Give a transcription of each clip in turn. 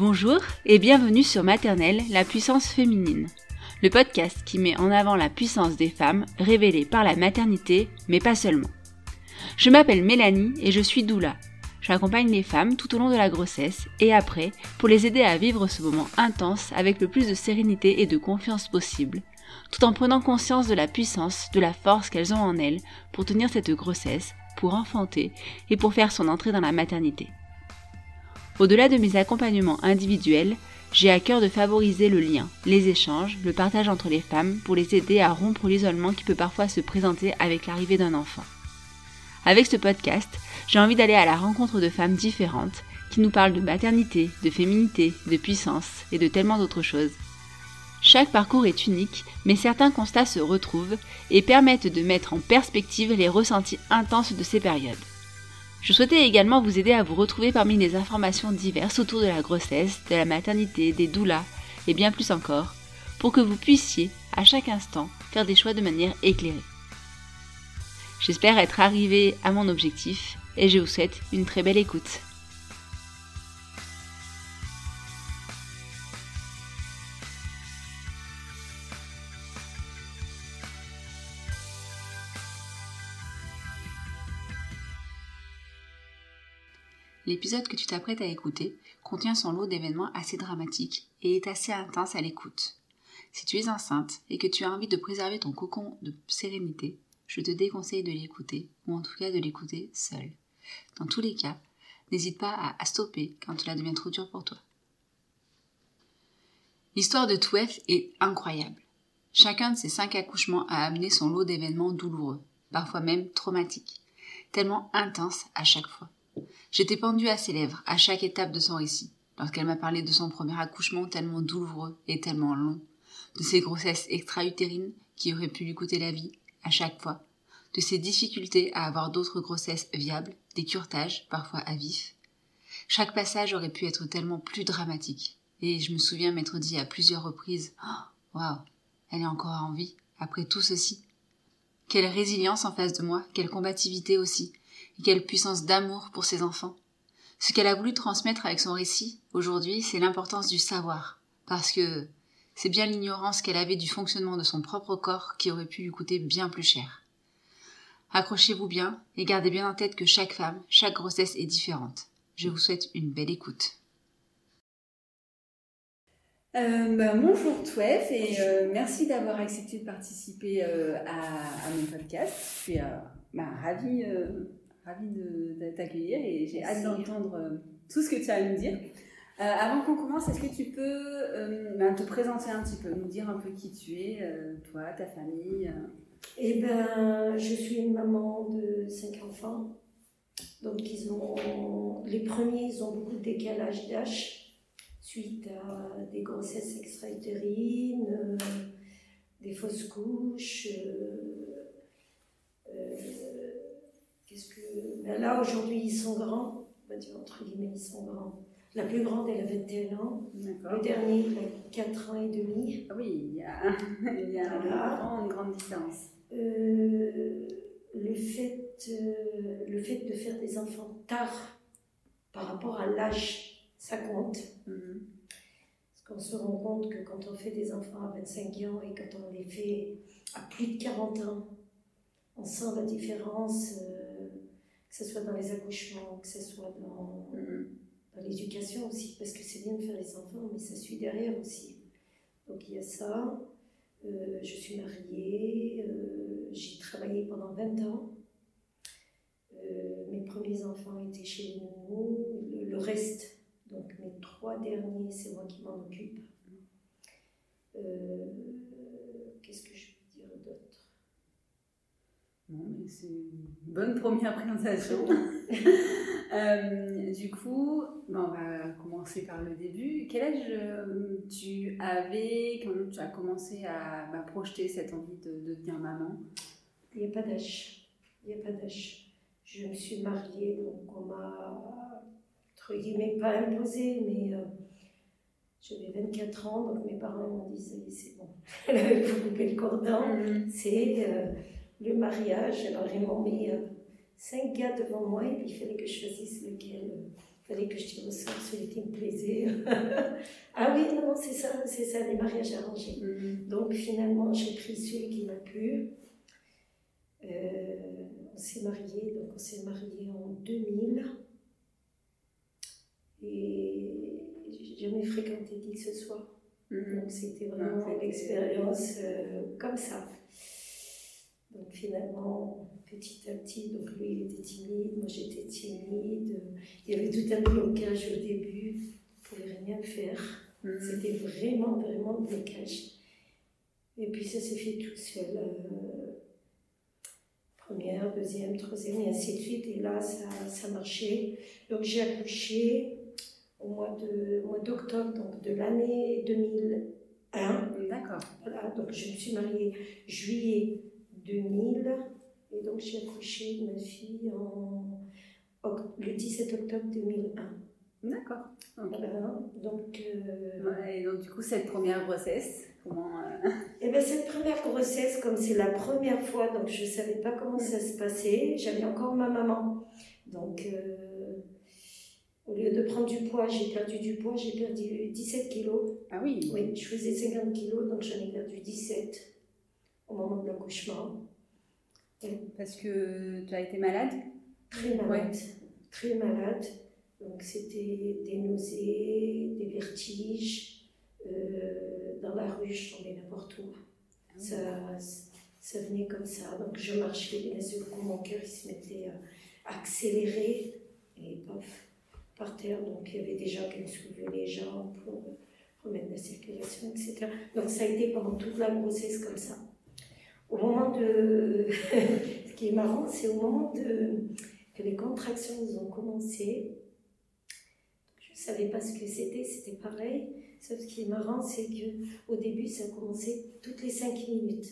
Bonjour et bienvenue sur Maternelle, la puissance féminine, le podcast qui met en avant la puissance des femmes révélée par la maternité, mais pas seulement. Je m'appelle Mélanie et je suis doula. J'accompagne les femmes tout au long de la grossesse et après pour les aider à vivre ce moment intense avec le plus de sérénité et de confiance possible, tout en prenant conscience de la puissance, de la force qu'elles ont en elles pour tenir cette grossesse, pour enfanter et pour faire son entrée dans la maternité. Au-delà de mes accompagnements individuels, j'ai à cœur de favoriser le lien, les échanges, le partage entre les femmes pour les aider à rompre l'isolement qui peut parfois se présenter avec l'arrivée d'un enfant. Avec ce podcast, j'ai envie d'aller à la rencontre de femmes différentes qui nous parlent de maternité, de féminité, de puissance et de tellement d'autres choses. Chaque parcours est unique, mais certains constats se retrouvent et permettent de mettre en perspective les ressentis intenses de ces périodes. Je souhaitais également vous aider à vous retrouver parmi les informations diverses autour de la grossesse, de la maternité, des doulas et bien plus encore, pour que vous puissiez, à chaque instant, faire des choix de manière éclairée. J'espère être arrivé à mon objectif et je vous souhaite une très belle écoute. L'épisode que tu t'apprêtes à écouter contient son lot d'événements assez dramatiques et est assez intense à l'écoute. Si tu es enceinte et que tu as envie de préserver ton cocon de sérénité, je te déconseille de l'écouter, ou en tout cas de l'écouter seul. Dans tous les cas, n'hésite pas à stopper quand cela devient trop dur pour toi. L'histoire de Touef est incroyable. Chacun de ces cinq accouchements a amené son lot d'événements douloureux, parfois même traumatiques, tellement intenses à chaque fois. J'étais pendue à ses lèvres à chaque étape de son récit, lorsqu'elle m'a parlé de son premier accouchement tellement douloureux et tellement long, de ses grossesses extra-utérines qui auraient pu lui coûter la vie à chaque fois, de ses difficultés à avoir d'autres grossesses viables, des curetages, parfois à vif. Chaque passage aurait pu être tellement plus dramatique, et je me souviens m'être dit à plusieurs reprises oh, Waouh, elle est encore en vie, après tout ceci. Quelle résilience en face de moi, quelle combativité aussi, quelle puissance d'amour pour ses enfants. Ce qu'elle a voulu transmettre avec son récit, aujourd'hui, c'est l'importance du savoir, parce que c'est bien l'ignorance qu'elle avait du fonctionnement de son propre corps qui aurait pu lui coûter bien plus cher. Accrochez-vous bien et gardez bien en tête que chaque femme, chaque grossesse est différente. Je vous souhaite une belle écoute. Euh, bah, bonjour Twef et euh, merci d'avoir accepté de participer euh, à, mon podcast. Je suis bah, ravie ravie de, t'accueillir et j'ai hâte d'entendre euh, tout ce que tu as à nous dire. Euh, avant qu'on commence, est-ce que tu peux euh, ben, te présenter un petit peu, nous dire un peu qui tu es, toi, ta famille Eh ben, je suis une maman de cinq enfants. Donc, ils ont, les premiers, ils ont beaucoup de décalage d'âge suite à des grossesses extra-utérines, des fausses couches. Ben là, aujourd'hui, ils sont grands. On va dire, entre guillemets, ils sont grands. La plus grande, elle a 21 ans. Le dernier, il a 4 ans et demi. Ah oui, il y a, il y a une grande différence. Euh, le, fait, euh, le fait de faire des enfants tard par rapport à l'âge, ça compte. Mhm. Parce qu'on se rend compte que quand on fait des enfants à 25 ans et quand on les fait à plus de 40 ans, on sent la différence. Euh, que ce soit dans les accouchements, que ce soit dans, Mhm. dans l'éducation aussi, parce que c'est bien de faire les enfants, mais ça suit derrière aussi. Donc il y a ça. Euh, je suis mariée, euh, j'ai travaillé pendant 20 ans. Mes premiers enfants étaient chez nous, le, le reste, donc mes trois derniers, c'est moi qui m'en occupe. Qu'est-ce que je peux dire d'autre Bon, c'est une bonne première présentation. Euh, du coup, ben, on va commencer par le début. Quel âge euh, tu avais? Quand tu as commencé à bah, projeter cette envie de, de devenir maman? Il n'y a pas d'âge. Il n'y a pas d'âge. Je me suis mariée, donc on m'a, entre guillemets, pas imposé, mais euh, j'avais 24 ans, donc mes parents m'ont dit, c'est bon, il faut couper le cordon. C'est euh, le mariage. Alors ils m'ont mis euh, cinq gars devant moi et puis il fallait que je choisisse lequel. euh, Il fallait que je tire au sort celui qui me plaisait. ah oui, non, non, c'est ça, c'est ça, les mariages arrangés. Mhm. Donc finalement, j'ai pris celui qui m'a plu. Euh, on s'est mariés, donc on s'est mariés en 2000. Et j'ai jamais fréquenté qui que ce soit. Mhm. Donc c'était vraiment Ah, c'était- l'expérience euh, comme ça. Donc finalement, petit à petit, donc lui il était timide, moi j'étais timide. Il y avait tout un blocage au début, je ne pouvais rien faire. Mhm. C'était vraiment, vraiment le blocage. Et puis ça s'est fait tout seul. euh, première, deuxième, troisième, et ainsi de suite. Et là, ça, ça marchait. Donc j'ai accouché au mois de- au mois d'octobre donc de l'année 2001. D'accord. Voilà, donc je me suis mariée juillet 2000. Et donc j'ai accouché de ma fille en, le 17 octobre 2001. D'accord. Ok. Voilà, donc... euh, Ouais, et donc, du coup, cette première grossesse, comment. euh, Eh bien, cette première grossesse, comme c'est la première fois, donc je ne savais pas comment ça se passait, j'avais encore ma maman. Donc, euh, au lieu de prendre du poids, j'ai perdu du poids, j'ai perdu 17 kilos. Ah oui. Oui, je faisais 50 kilos, donc j'en ai perdu 17 au moment de l'accouchement. Parce que tu as été malade? Très malade, très malade. Donc, c'était des nausées, des vertiges. euh, dans la rue, je tombais n'importe où. Ça, ça venait comme ça. Donc je marchais, et d'un seul coup, mon cœur il se mettait à accélérer et paf, par terre. Donc il y avait des gens qui me soulevaient les jambes pour remettre la circulation, etc. Donc ça a été pendant toute la grossesse comme ça. Au moment de. Ce qui est marrant, c'est au moment de... que les contractions ont commencé. Je ne savais pas ce que c'était, c'était pareil. Sauf ce qui est marrant, c'est que au début, ça commençait toutes les cinq minutes,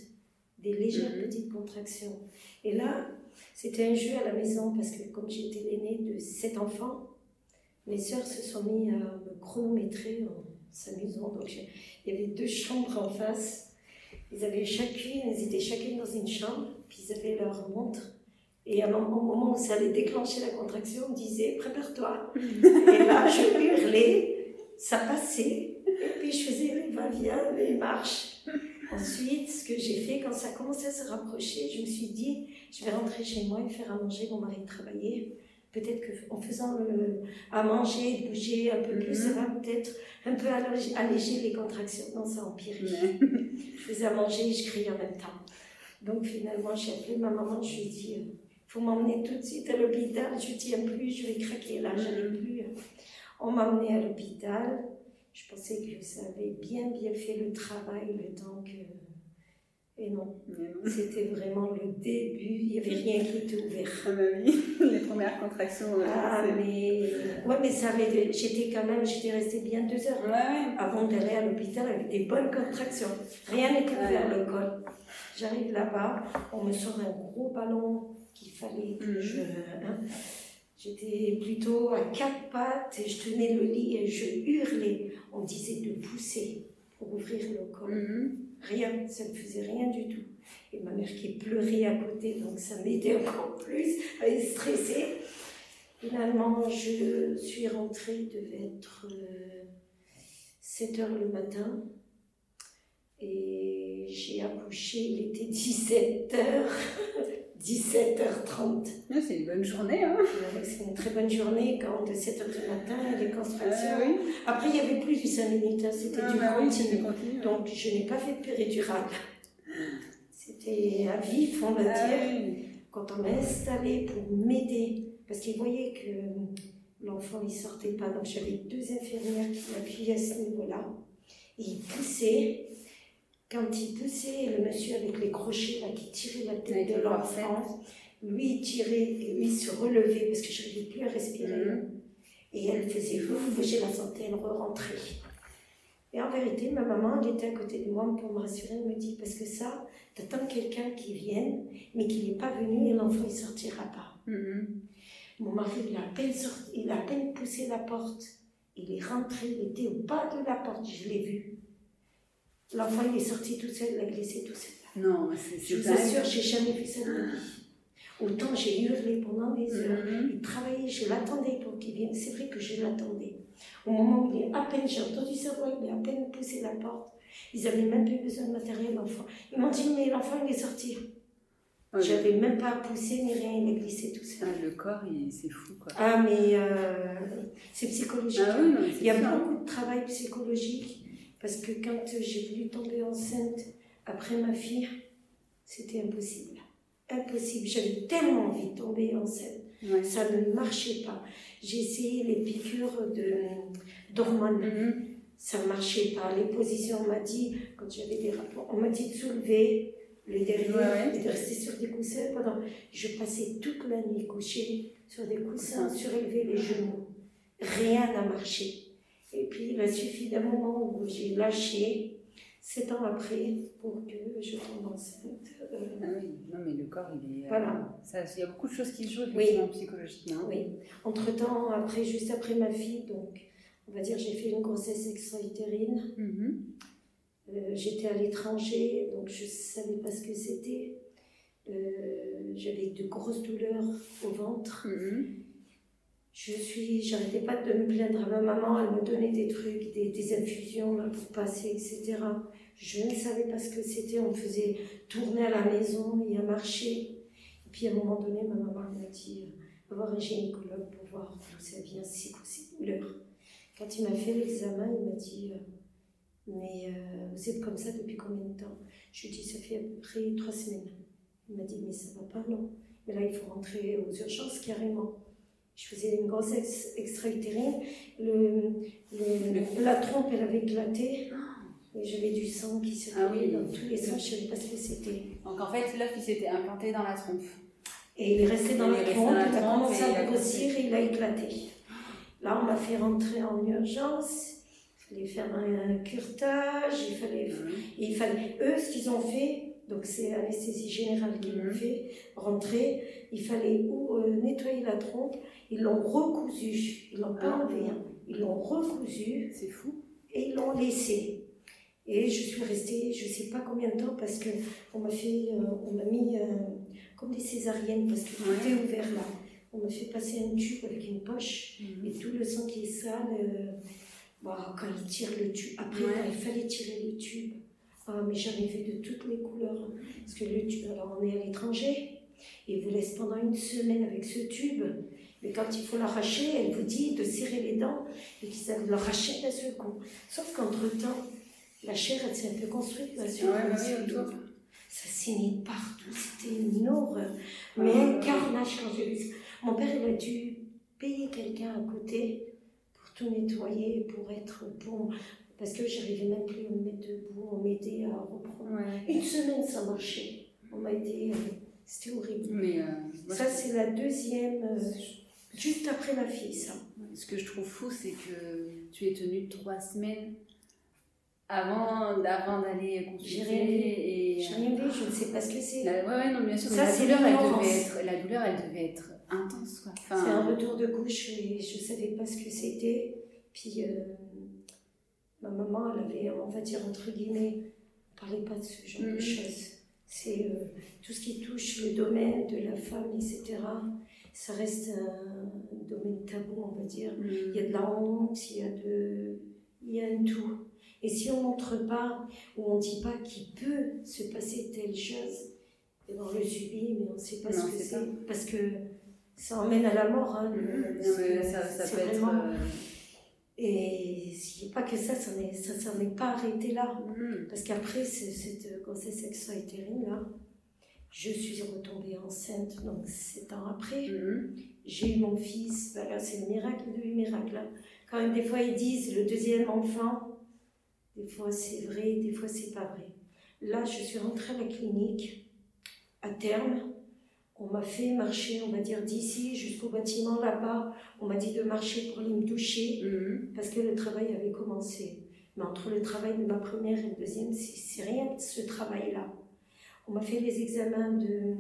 des légères Mhm. petites contractions. Et là, c'était un jeu à la maison parce que comme j'étais l'aînée de sept enfants, mes sœurs se sont mis à me chronométrer en s'amusant. Donc il y avait deux chambres en face. Ils avaient chacune, elles étaient chacune dans une chambre, puis ils avaient leur montre. Et à un moment, au moment où ça allait déclencher la contraction, on me disait prépare-toi. Et là, je hurlais, ça passait. Et puis je faisais les va-vient, les marches. Ensuite, ce que j'ai fait, quand ça commençait à se rapprocher, je me suis dit, je vais rentrer chez moi et faire à manger. Mon mari travaillait. Peut-être qu'en faisant le, à manger, bouger un peu plus, ça va peut-être un peu alléger, alléger les contractions. Non, ça empirait. Je faisais à manger et je criais en même temps. Donc finalement, j'ai appelé ma maman, je lui ai dit, il faut m'emmener tout de suite à l'hôpital, je ne tiens plus, je vais craquer là, je n'ai plus. On m'a emmené à l'hôpital. Je pensais que ça avait bien, bien fait le travail, le temps que... Et non, mais non. c'était vraiment le début, il n'y avait rien qui était ouvert. Ah bah les premières contractions. euh, Ah, mais... Ouais, mais ça avait... J'étais quand même, j'étais restée bien deux heures Ouais, ouais. avant d'aller à l'hôpital avec des bonnes contractions. Rien n'était ouvert le col. J'arrive là-bas, on me sort un gros ballon qu'il fallait que Mhm. je. hein. J'étais plutôt à quatre pattes et je tenais le lit et je hurlais. On disait de pousser pour ouvrir le col. Mhm. Rien, ça ne faisait rien du tout. Et ma mère qui pleurait à côté, donc ça m'aidait encore plus à être stressée. Finalement, je suis rentrée, il devait être 7 heures le matin. Et j'ai accouché, il était 17 heures. 17h30. c'est une bonne journée. Hein. C'est une très bonne journée quand de 7h du matin, les constructions. Ah oui. Après, il y avait plus de 5 minutes, hein, c'était Ah du bah continu. du. Donc, je n'ai pas fait de péridurale. C'était à vif, on va Ah dire, oui. quand on m'a installée pour m'aider. Parce qu'ils voyaient que l'enfant ne sortait pas. Donc, j'avais deux infirmières qui m'appuyaient à ce niveau-là. Et ils poussaient. Quand ils poussaient, le monsieur avec les crochets là, qui tirait la tête de le l'enfant, lui il tirait et lui il se relevait parce que je n'arrivais plus à respirer. Mhm. Et elle faisait ouf, je la sentais, elle re-rentrait. Et en vérité, ma maman, elle était à côté de moi pour me rassurer, elle me dit, parce que ça, t'attends quelqu'un qui vienne, mais qui n'est pas venu et l'enfant il sortira pas. Mhm. Mon mari, il a à peine, sorti, il a à peine poussé la porte. Il est rentré, il était au bas de la porte, je l'ai vu. L'enfant, il est sorti tout seul, il a glissé tout seul. Non, c'est Je vous assure, j'ai jamais vu ça de ma vie. Autant j'ai hurlé pendant des heures. Mhm. Il travaillait, je l'attendais pour qu'il vienne. C'est vrai que je l'attendais. Au moment où il est à peine, j'ai entendu sa voix, il a à peine poussé la porte. Ils n'avaient même plus besoin de matériel, l'enfant. Ils m'ont dit, mais l'enfant, il est sorti. Ouais. J'avais même pas poussé ni rien, il a glissé tout seul. Ah, le corps, c'est fou, quoi. Ah, mais euh, c'est psychologique. Ah oui, non, mais c'est Il y a ça. beaucoup de travail psychologique parce que quand j'ai voulu tomber enceinte après ma fille, c'était impossible. Impossible. J'avais tellement envie de tomber enceinte. Ouais. Ça ne marchait pas. J'ai essayé les piqûres de, d'hormones. Mhm. Ça ne marchait pas. Les positions, on m'a dit, quand j'avais des rapports, on m'a dit de soulever le derrière Ouais, ouais. et de rester sur des coussins. Pendant, je passais toute la nuit couchée sur des coussins, Coussins. surélever les genoux. Rien n'a marché. Et puis, il a suffi d'un moment où j'ai lâché, sept ans après, pour que je tombe enceinte. Euh, Ah oui, non, mais le corps, il est. euh, Voilà. ça, il y a beaucoup de choses qui se jouent, effectivement, psychologiquement. Oui. Entre-temps, après, juste après ma fille, donc, on va dire, j'ai fait une grossesse extra-utérine. Mhm. Euh, J'étais à l'étranger, donc je ne savais pas ce que c'était. Euh, J'avais de grosses douleurs au ventre. Mhm. Je suis, j'arrêtais pas de me plaindre à ma maman, elle me donnait des trucs, des, infusions pour passer, etc. Je ne savais pas ce que c'était, on me faisait tourner à la maison et à marcher. Et puis à un moment donné, ma maman m'a dit, euh, va voir un gynécologue pour voir d'où ça vient, c'est quoi ces douleurs. Quand il m'a fait l'examen, il m'a dit, euh, mais euh, vous êtes comme ça depuis combien de temps? Je lui ai dit, ça fait à peu près trois semaines. Il m'a dit, mais ça va pas, non. Mais là, il faut rentrer aux urgences carrément. Je faisais une grossesse extra-utérine. Le, le- la trompe, elle avait éclaté. Et j'avais du sang qui se Ah oui. dans tous les sens. Je ne savais pas ce que c'était. Donc en fait, l'œuf, il s'était implanté dans la trompe. Et il est resté dans la trompe. Il a commencé à grossir et il a éclaté. Là, on m'a fait rentrer en urgence. Il fallait faire un curtage. Il fallait. Et il fallait, eux, ce qu'ils ont fait, donc c'est anesthésie générale qu'ils Mhm. ont fait, rentrer, il fallait ou euh, nettoyer la trompe, ils l'ont recousu, ils l'ont pas Ah. enlevé, hein. ils l'ont recousu C'est fou. et ils l'ont laissé. Et je suis restée, je sais pas combien de temps, parce que on m'a fait, euh, on m'a mis euh, comme des césariennes, parce que tout Ouais. est ouvert là. On m'a fait passer un tube avec une poche, et tout le sang qui est sale, bah, quand il tire le tube, après Ouais. quand il fallait tirer le tube, ah, mais j'en ai vu de toutes les couleurs. Parce que le tube, alors on est à l'étranger, et vous laisse pendant une semaine avec ce tube. Mais quand il faut l'arracher, elle vous dit de serrer les dents et qu'ils savent l'arracher d'un seul coup. Sauf qu'entre-temps, la chair, elle s'est un peu construite autour. dos. Ça saignait partout, c'était une horreur. Mais un carnage quand j'ai vu ça. Mon père, il a dû payer quelqu'un à côté pour tout nettoyer, pour être bon. Parce que j'arrivais même plus à me mettre debout, on m'aidait à reprendre. Ouais. Une semaine, ça marchait. On m'a aidé, euh, c'était horrible. Mais euh, moi, Ça, c'est la deuxième, euh, juste après ma fille, ça. ce que je trouve fou, c'est que tu es tenue trois semaines avant, avant d'aller J'ai consulter. J'ai rien vu, je ne sais pas ce que c'est. La- ouais, ouais, non, bien sûr. Ça, la c'est douleur, elle devait être, la douleur, elle devait être intense, quoi. Enfin, C'est un retour de couche et je ne savais pas ce que c'était. Puis euh, ma maman, elle avait, on va dire, entre guillemets, on ne parlait pas de ce genre de Mhm. choses. C'est euh, tout ce qui touche le domaine de la femme, etc. Ça reste un domaine tabou, on va dire. hum, Il y a de la honte, il y a, de, il y a un tout. Et si on ne montre pas ou on ne dit pas qu'il peut se passer telle chose, Et on le subit, mais on ne sait pas Non, ce que c'est. Parce que ça emmène à la mort. Hein, le- Non, mais ça, peut être. vraiment- euh, Et a pas que ça, ça n'est ça, s'en est pas arrêté là. mhm. Parce qu'après ce- cette grossesse extra-utérine, là, je suis retombée enceinte, donc sept ans après. Mhm. J'ai eu mon fils, ben là c'est le miracle du miracle. hein. Quand même, des fois ils disent le deuxième enfant, des fois c'est vrai, des fois c'est pas vrai. Là, je suis rentrée à la clinique, à terme. On m'a fait marcher, on va dire, d'ici jusqu'au bâtiment là-bas. On m'a dit de marcher pour aller me doucher Mhm. parce que le travail avait commencé. Mais entre le travail de ma première et le deuxième, c'est rien de ce travail-là. On m'a fait les examens de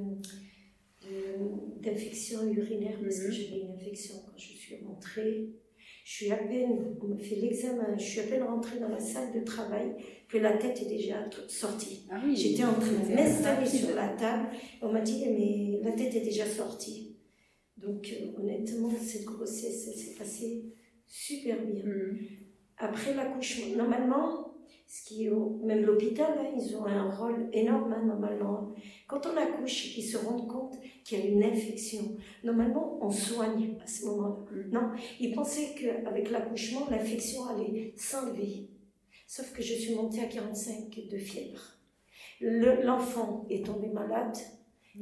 d'infection urinaire parce que Mhm. j'avais une infection quand je suis rentrée. Je suis à peine, on m'a fait l'examen, je suis à peine rentrée dans la salle de travail que la tête est déjà sortie. Ah oui. J'étais en train de m'installer sur la table. On m'a dit, mais la tête est déjà sortie. Donc, euh, honnêtement, cette grossesse, elle s'est passée super bien. Mhm. Après l'accouchement, normalement, ce qui même l'hôpital, hein, ils ont un rôle énorme hein, normalement. Quand on accouche qu'ils se rendent compte qu'il y a une infection, normalement, on soigne à ce moment-là. Mhm. Non, ils pensaient qu'avec l'accouchement, l'infection allait s'enlever. Sauf que je suis montée à 45 de fièvre. Le- L'enfant est tombé malade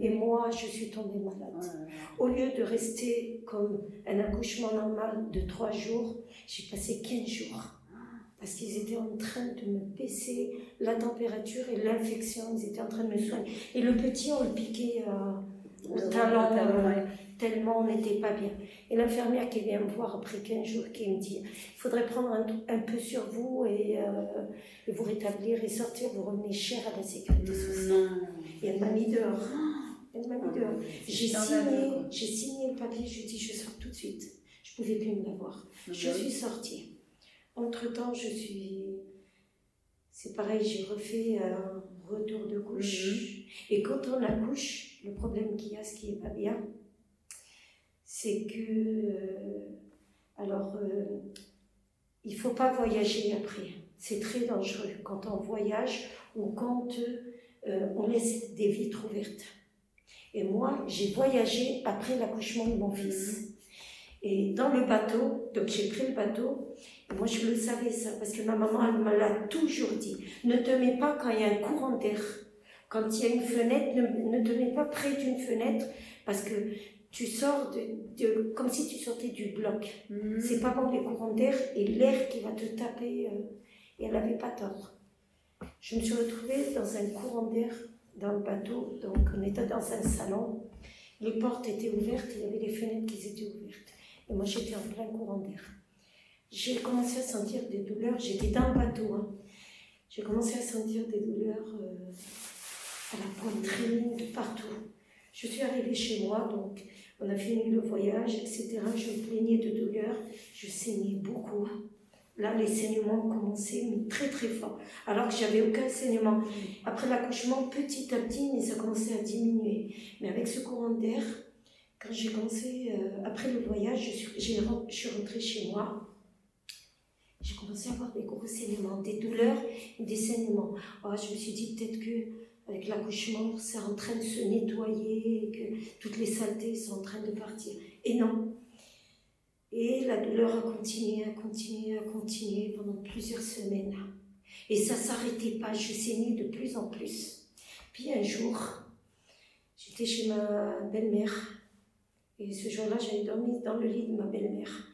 et moi, je suis tombée malade. Au lieu de rester comme un accouchement normal de trois jours, j'ai passé 15 jours. Parce qu'ils étaient en train de me baisser la température et l'infection, ils étaient en train de me soigner. Et le petit, on le piquait euh, au talon, euh, tellement on n'était pas bien. Et l'infirmière qui vient me voir après 15 jours, qui me dit, il faudrait prendre un, un peu sur vous et, euh, et vous rétablir et sortir, vous revenez cher à la sécurité sociale. Et elle m'a mis dehors. Elle m'a mis dehors. J'ai signé, j'ai signé le papier, je dis je sors tout de suite. Je pouvais plus me l'avoir. Je Bah suis sortie. Entre temps, je suis. C'est pareil, j'ai refait un retour de couche. Mhm. Et quand on accouche, le problème qu'il y a, ce qui est pas bien, c'est que. euh, alors, euh, il faut pas voyager après. C'est très dangereux quand on voyage ou quand euh, on laisse des vitres ouvertes. Et moi, j'ai voyagé après l'accouchement de mon fils. Et dans le bateau, donc j'ai pris le bateau, et moi je le savais ça, parce que ma maman, elle me l'a toujours dit. Ne te mets pas quand il y a un courant d'air. Quand il y a une fenêtre, ne, ne te mets pas près d'une fenêtre, parce que tu sors de, de- comme si tu sortais du bloc. Mhm. C'est pas bon les courants d'air et l'air qui va te taper. euh, et elle n'avait pas tort. Je me suis retrouvée dans un courant d'air dans le bateau, donc on était dans un salon. Les portes étaient ouvertes, il y avait les fenêtres qui étaient ouvertes. Et moi j'étais en plein courant d'air. J'ai commencé à sentir des douleurs, j'étais dans le bateau. hein. J'ai commencé à sentir des douleurs euh, à la poitrine, de partout. Je suis arrivée chez moi, donc on a fini le voyage, etc. Je me plaignais de douleurs, je saignais beaucoup. Là, les saignements commençaient, mais très très fort. Alors que j'avais aucun saignement. Après l'accouchement, petit à petit, mais ça commençait à diminuer. Mais avec ce courant d'air, quand j'ai commencé, euh, après le voyage, je suis, rentrée chez moi. J'ai commencé à avoir des gros saignements, des douleurs, des saignements. Oh, je me suis dit peut-être que avec l'accouchement, c'est en train de se nettoyer, et que toutes les saletés sont en train de partir. Et non. Et la douleur a continué, a continué, a continué pendant plusieurs semaines. Et ça s'arrêtait pas, je saignais de plus en plus. Puis un jour, j'étais chez ma belle-mère. Et ce jour-là, j'avais dormi dans le lit de ma belle-mère.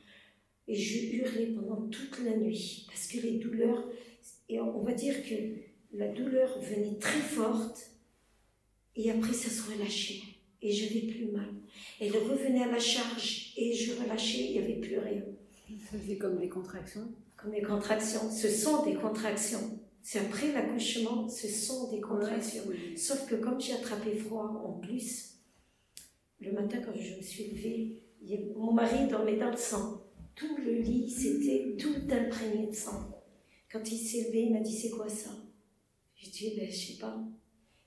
Et je hurlais pendant toute la nuit. Parce que les douleurs, et on va dire que la douleur venait très forte. Et après, ça se relâchait. Et je n'avais plus mal. Elle revenait à la charge. Et je relâchais, il n'y avait plus rien. Ça faisait comme des contractions. Comme des contractions. Ce sont des contractions. C'est après l'accouchement, ce sont des contractions. Ouais. Sauf que comme j'ai attrapé froid en plus, le matin quand je me suis levée, mon mari dormait dans le sang. Tout le lit, c'était tout imprégné de sang. Quand il s'est levé, il m'a dit c'est quoi ça? J'ai dit ben je sais pas.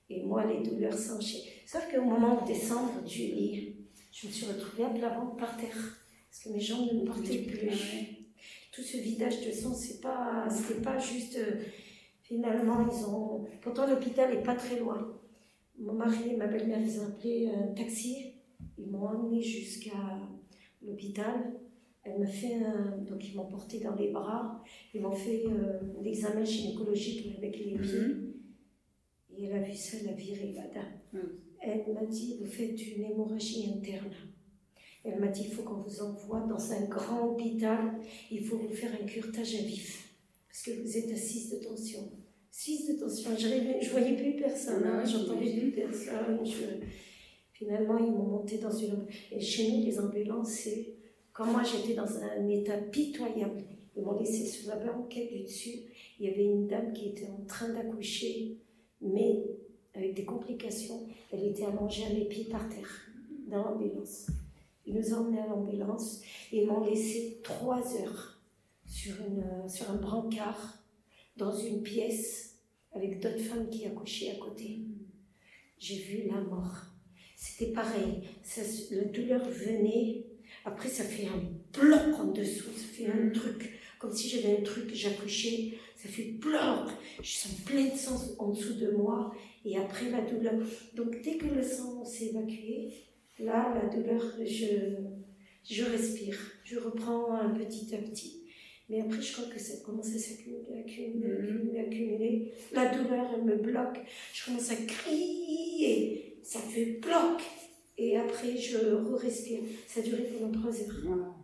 Et moi les douleurs s'enchaînent. Sauf qu'au moment de descendre du lit, je me suis retrouvée à plat ventre par terre parce que mes jambes ne me portaient plus. Tout ce vidage de sang, c'est pas, c'était pas juste. euh, finalement, ils ont. Pourtant, l'hôpital est pas très loin. Mon mari et ma belle-mère, ils ont appelé un taxi. Ils m'ont emmené jusqu'à l'hôpital. Elle m'a fait un... Donc, ils m'ont porté dans les bras. Ils m'ont fait euh, l'examen gynécologique avec les pieds. Mhm. Et elle a vu ça, elle a viré la dame. Mhm. Elle m'a dit, vous faites une hémorragie interne. Elle m'a dit, il faut qu'on vous envoie dans un grand hôpital. Il faut vous faire un curetage à vif. Parce que vous êtes à 6 de tension. 6 de tension. Je ne voyais plus personne. hein, Ouais, J'entendais plus personne. je- Finalement, ils m'ont monté dans une... Et chez nous, les ambulances, c'est... Quand moi, j'étais dans un état pitoyable, ils m'ont laissé sur la banquette du dessus. Il y avait une dame qui était en train d'accoucher, mais avec des complications. Elle était allongée à mes pieds par terre, dans l'ambulance. Ils nous ont emmenés à l'ambulance et m'ont laissé trois heures sur, une, sur un brancard, dans une pièce, avec d'autres femmes qui accouchaient à côté. J'ai vu la mort. C'était pareil. Ça, la douleur venait. Après, ça fait un bloc en dessous. Ça fait un truc. Comme si j'avais un truc, j'accouchais. Ça fait bloc. Je sens plein de sang en dessous de moi. Et après, la douleur. Donc, dès que le sang s'est évacué, là, la douleur, je, je respire. Je reprends un petit à petit. Mais après, je crois que ça commence à s'accumuler, accumuler, Mhm. accumuler, accumuler. La douleur, elle me bloque. Je commence à crier. Ça fait bloc. Et après, je re-respire. Ça a duré pendant trois heures. Voilà.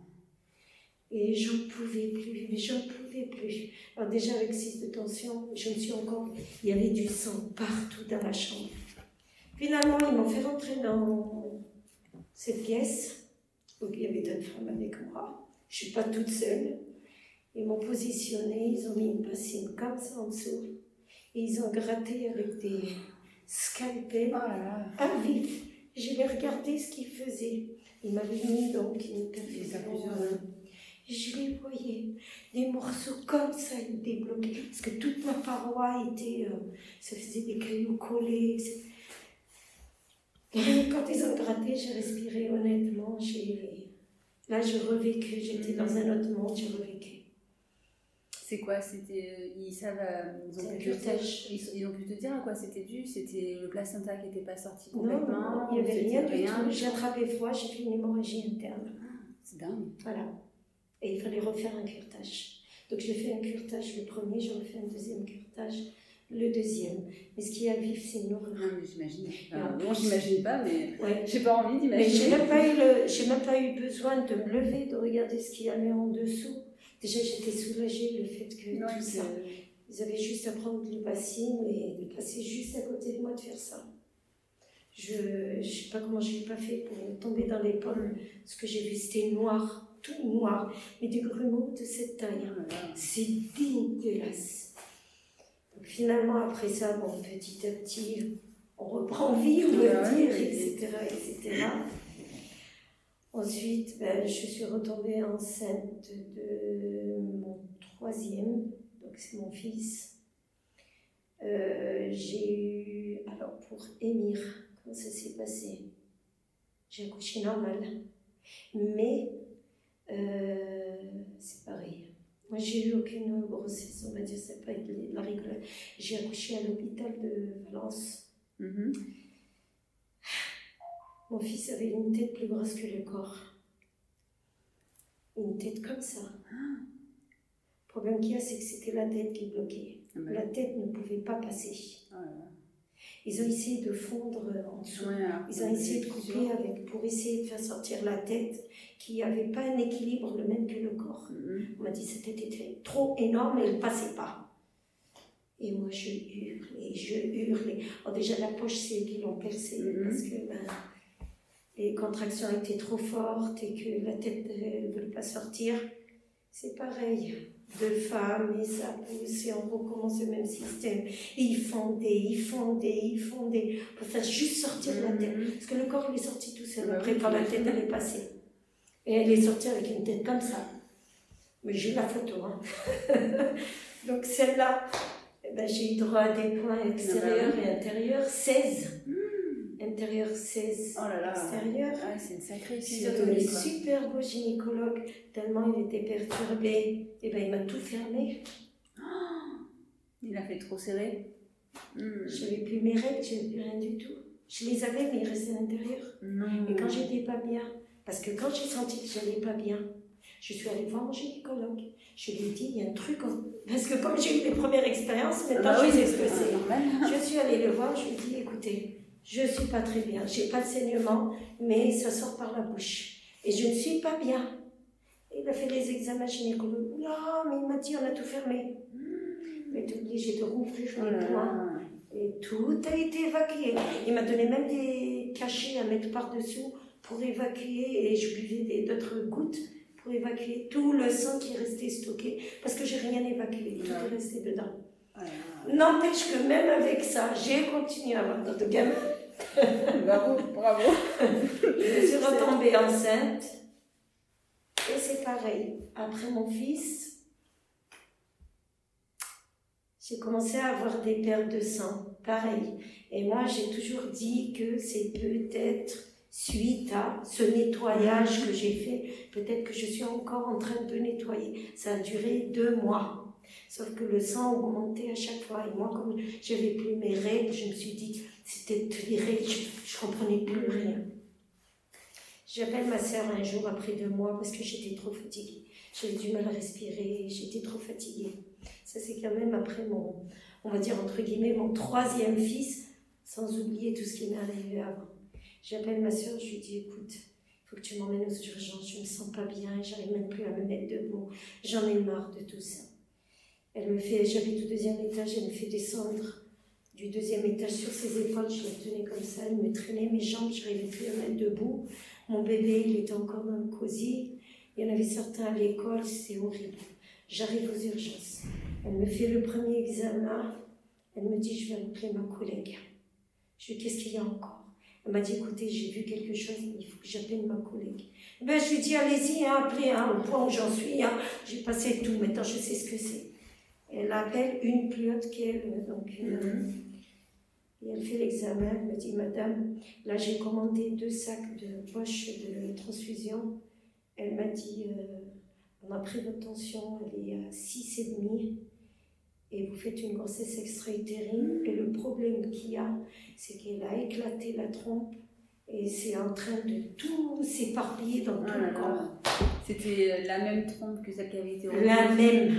Et j'en pouvais plus, mais j'en pouvais plus. Alors déjà avec 6 de tension, je me suis encore... Il y avait du sang partout dans la chambre. Finalement, ils m'ont fait rentrer dans cette pièce. Donc il y avait d'autres femmes avec moi. Je suis pas toute seule. Ils m'ont positionné, ils ont mis une bassine comme ça en dessous. Et ils ont gratté avec des scalpels Oh là là. à vif. Je vais regarder ce qu'ils faisaient. Ils m'avaient mis donc une perfusion. Je les voyais, des morceaux comme ça, ils débloquaient. Parce que toute ma paroi était. euh, ça faisait des cailloux collés. Et quand ils ont gratté, j'ai respiré honnêtement. Là, je revécu. J'étais dans un autre monde, j'ai revécu. C'est quoi C'était. euh, Ils savent. euh, Ils C'est ont, pu te ils, ont pu te dire à quoi c'était dû C'était le placenta qui n'était pas sorti complètement non, il n'y avait rien du tout. J'ai attrapé froid, j'ai fait une hémorragie interne. C'est dingue. Voilà. Et il fallait refaire un curetage. Donc j'ai fait un curetage le premier, j'ai refait un deuxième curetage le deuxième. Mais ce qui est à vivre, c'est une horreur. Non, mais j'imagine. Enfin, non, j'imagine pas, mais Ouais. j'ai pas envie Mais j'ai d'imaginer. même pas eu le, j'ai même pas eu besoin de me lever, de regarder ce qu'il y avait en dessous. Déjà j'étais soulagée le fait que Non, tout il ça. te- Ils avaient juste à prendre les bassines et de passer juste à côté de moi de faire ça. Je ne sais pas comment j'ai pas fait pour tomber dans pommes. Ce que j'ai vu, c'était noir, tout noir, mais des grumeaux de cette taille. Là. C'est dégueulasse. Donc finalement, après ça, bon, petit à petit, on reprend vie, on va dire, etc., etc. Ensuite, ben, je suis retombée enceinte de mon troisième, donc c'est mon fils. Euh, j'ai eu, alors pour Émir, comment ça s'est passé? J'ai accouché normal, mais euh, c'est pareil. Moi, j'ai eu aucune grossesse, on va dire, c'est pas la rigolade. J'ai accouché à l'hôpital de Valence. Mhm. Mon fils avait une tête plus grosse que le corps. Une tête comme ça. Le problème qu'il y a, c'est que c'était la tête qui bloquait. Ah bah, La tête ne pouvait pas passer. oh là là. Ils ont essayé de fondre en dessous. Ouais, alors, Ils ont essayé de couper avec, pour essayer de faire sortir la tête qui n'avait pas un équilibre le même que le corps. Mhm. On m'a dit que cette tête était trop énorme et elle ne passait pas. Et moi, je hurlais, je hurlais. Alors déjà, la poche, c'est qui l'ont percée parce que ben, les contractions étaient trop fortes et que la tête ne voulait pas sortir. C'est pareil. Deux femmes et ça pousse et on recommence le même système. Et ils fondaient, ils fondaient, ils fondaient pour faire juste sortir la tête. Mhm. Parce que le corps, il est sorti tout seul. Bah Après, quand la tête, elle est passée. Et elle est sortie avec une tête comme ça. Mais j'ai la photo. Hein. Donc celle-là, eh ben, j'ai eu droit à des points extérieurs et intérieurs, 16. Intérieur 16, Oh là là. extérieur. Ah, c'est une sacrée quoi. super beau gynécologue, tellement il était perturbé, et ben il m'a tout fermé. Il a fait trop serré. Hmm. Je n'avais plus mes règles, je n'avais plus rien du tout. Je les avais, mais ils restaient à l'intérieur. Et quand j'étais pas bien, parce que quand j'ai senti que j'allais pas bien, je suis allée voir mon gynécologue. Je lui ai dit, il y a un truc. Parce que comme j'ai eu les premières expériences, maintenant ah bah je sais ce que c'est. Je suis allée le voir, je lui ai dit, écoutez, je ne suis pas très bien, j'ai pas de saignement, mais ça sort par la bouche. Et je ne suis pas bien. Il a fait les examens gynécologiques. Non, mais il m'a dit, on a tout fermé. Mais tu obligé de rouvrir les points. Et tout a été évacué. Il m'a donné même des cachets à mettre par-dessous pour évacuer. Et je buvais d'autres gouttes pour évacuer tout le sang qui est resté stocké. Parce que j'ai rien évacué. Tout est resté dedans. N'empêche que même avec ça, j'ai continué à avoir d'autres gamins. bravo, bravo. je suis retombée enceinte. Et c'est pareil. Après mon fils, j'ai commencé à avoir des pertes de sang. Pareil. Et moi, j'ai toujours dit que c'est peut-être suite à ce nettoyage que j'ai fait. Peut-être que je suis encore en train de nettoyer. Ça a duré deux mois. Sauf que le sang augmentait à chaque fois. Et moi, comme j'avais plus mes règles, je me suis dit, c'était règles, je, ne comprenais plus rien. J'appelle ma sœur un jour après deux mois parce que j'étais trop fatiguée. J'avais du mal à respirer, j'étais trop fatiguée. Ça, c'est quand même après mon, on va dire entre guillemets, mon troisième fils, sans oublier tout ce qui m'est arrivé avant. J'appelle ma sœur, je lui dis, écoute, il faut que tu m'emmènes aux urgences, je me sens pas bien, j'arrive même plus à me mettre debout, j'en ai marre de tout ça. Elle me fait, j'habite au deuxième étage, elle me fait descendre du deuxième étage sur ses épaules, je la tenais comme ça, elle me traînait mes jambes, je n'arrivais plus à mettre debout. Mon bébé, il était encore dans le cosy. Il y en avait certains à l'école, c'est horrible. J'arrive aux urgences. Elle me fait le premier examen. Elle me dit, je vais appeler ma collègue. Je lui dis, qu'est-ce qu'il y a encore? Elle m'a dit, écoutez, j'ai vu quelque chose, il faut que j'appelle ma collègue. Ben, je lui dis, allez-y, hein, appelez, hein, au point où j'en suis. Hein. J'ai passé tout, maintenant je sais ce que c'est. Elle appelle une plus haute qu'elle, donc mhm. Et elle fait l'examen, elle me dit, Madame, là j'ai commandé deux sacs de poches de transfusion. Elle m'a dit, euh, on a pris votre tension, elle est à 6,5 et vous faites une grossesse extra-utérine. Et le problème qu'il y a, c'est qu'elle a éclaté la trompe et c'est en train de tout s'éparpiller dans tout le ah corps. C'était la même trompe que celle qui avait été La même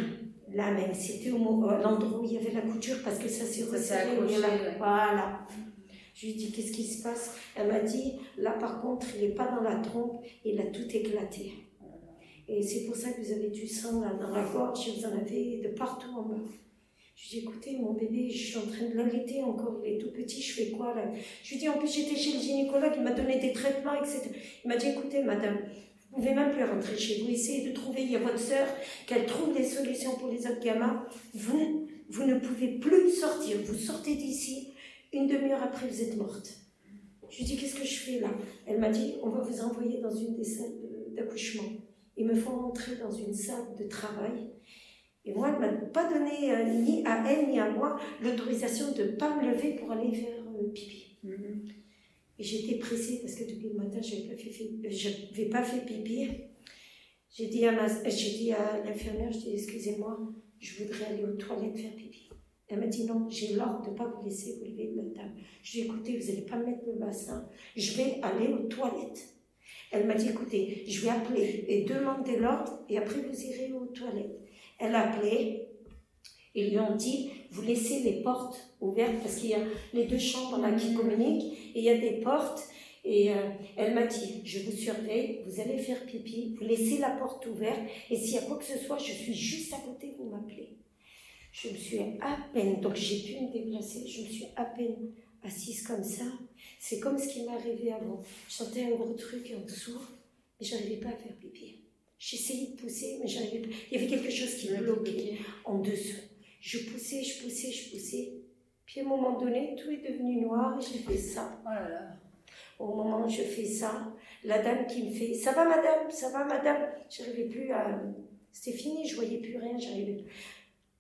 la même. C'était au l'endroit où il y avait la couture parce que ça s'est resserré. Voilà. Je lui ai dit, qu'est-ce qui se passe? Elle m'a dit, là par contre, il n'est pas dans la trompe, il a tout éclaté. Et c'est pour ça que vous avez du sang là, dans la gorge, vous en avez de partout en bas. Je lui ai dit, écoutez, mon bébé, je suis en train de l'allaiter encore, il est tout petit, je fais quoi là? Je lui ai dit, en plus, j'étais chez le gynécologue, il m'a donné des traitements, etc. Il m'a dit, écoutez, madame, vous pouvez même plus rentrer chez vous. Essayez de trouver, il y a votre sœur, qu'elle trouve des solutions pour les autres gamins. Vous, vous ne pouvez plus sortir. Vous sortez d'ici, une demi-heure après, vous êtes morte. Je lui dis, qu'est-ce que je fais là? Elle m'a dit, on va vous envoyer dans une des salles d'accouchement. Ils me font rentrer dans une salle de travail. Et moi, elle ne m'a pas donné, euh, ni à elle, ni à moi, l'autorisation de ne pas me lever pour aller faire euh, pipi. Mm-hmm. Et j'étais pressée parce que depuis le matin, je n'avais pas fait, pas fait pipi. J'ai dit à, dit à l'infirmière, je dis, excusez-moi, je voudrais aller aux toilettes faire pipi. Elle m'a dit, non, j'ai l'ordre de ne pas vous laisser vous lever de la table. Je lui ai dit, écoutez, vous n'allez pas mettre le bassin, je vais aller aux toilettes. Elle m'a dit, écoutez, je vais appeler et demander l'ordre et après vous irez aux toilettes. Elle a appelé, ils lui ont dit, vous laissez les portes ouvertes parce qu'il y a les deux chambres là qui communiquent et il y a des portes. Et euh, elle m'a dit, je vous surveille, vous allez faire pipi, vous laissez la porte ouverte et s'il y a quoi que ce soit, je suis juste à côté, vous m'appelez. Je me suis à peine, donc j'ai pu me déplacer, je me suis à peine assise comme ça. C'est comme ce qui m'est arrivé avant. Je sentais un gros truc en dessous, mais j'arrivais pas à faire pipi. J'essayais de pousser, mais j'arrivais pas. Il y avait quelque chose qui bloquait en dessous. Je poussais, je poussais, je poussais. Puis à un moment donné, tout est devenu noir et j'ai fait ça. Oh là là. Au moment où je fais ça, la dame qui me fait Ça va madame Ça va madame J'arrivais plus à. C'était fini, je voyais plus rien, j'arrivais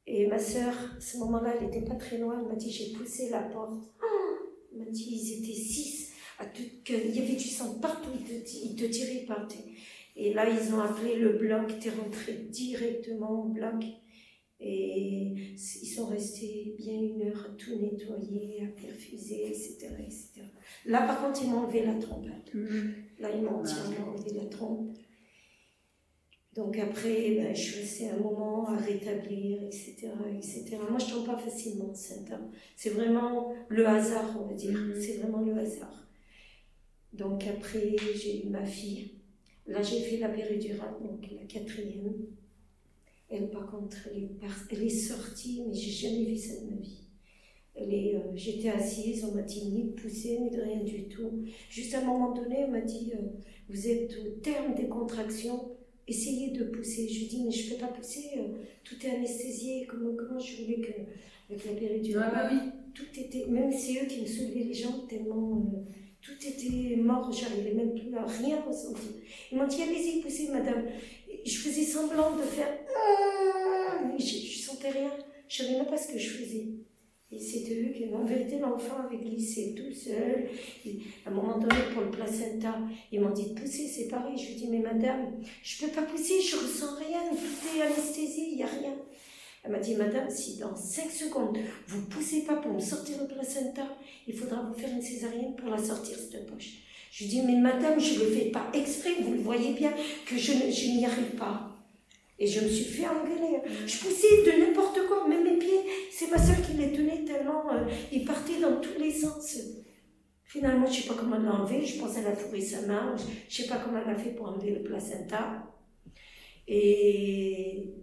Et ma soeur, à ce moment-là, elle n'était pas très loin, elle m'a dit J'ai poussé la porte. elle m'a dit Ils étaient six. À tout, il y avait du sang partout, ils te, tiraient partout. Et là, ils ont appelé le bloc, es rentré directement au bloc. Et ils sont restés bien une heure à tout nettoyer, à perfuser, etc. etc. Là, par contre, ils m'ont enlevé la trompe. Mhm. Là, ils m'ont entièrement enlevé la trompe. Donc après, ben, je suis restée un moment à rétablir, etc. etc. Moi, je ne tombe pas facilement enceinte. C'est vraiment le hasard, on va dire. Mhm. C'est vraiment le hasard. Donc après, j'ai eu ma fille. Là, j'ai fait la péridurale, donc la quatrième. Elle, par contre, elle est, par- elle est sortie, mais j'ai jamais vu ça de ma vie. Euh, j'étais assise, on m'a dit ni de pousser, ni de rien du tout. Juste à un moment donné, on m'a dit euh, Vous êtes au terme des contractions, essayez de pousser. Je lui dis Mais je ne peux pas pousser, euh, tout est anesthésié. Comment, comment je voulais que, avec la péridurale, bah oui. tout était, même c'est eux qui me soulevaient les jambes tellement. euh, tout était mort, j'arrivais même plus à rien ressentir. Ils m'ont dit Allez-y, poussez, madame. Je faisais semblant de faire. Mais je, je sentais rien. Je savais même pas ce que je faisais. Et c'était eux qui, en vérité, l'enfant avait glissé tout seul. À un moment donné, pour le placenta, ils m'ont dit de pousser, c'est pareil. Je lui dis, mais madame, je peux pas pousser, je ressens rien, tout est anesthésie, il n'y a rien. Elle m'a dit, madame, si dans 5 secondes, vous poussez pas pour me sortir le placenta, il faudra vous faire une césarienne pour la sortir, cette poche. Je lui dis, mais madame, je ne le fais pas exprès, vous le voyez bien que je, n'y arrive pas. Et je me suis fait engueuler. Je poussais de n'importe quoi, même mes pieds. C'est ma soeur qui les tenait tellement. euh, ils partaient dans tous les sens. Finalement, je ne sais pas comment enlevé. Je pense qu'elle a fourré sa main. Je ne sais pas comment elle a fait pour enlever le placenta. Et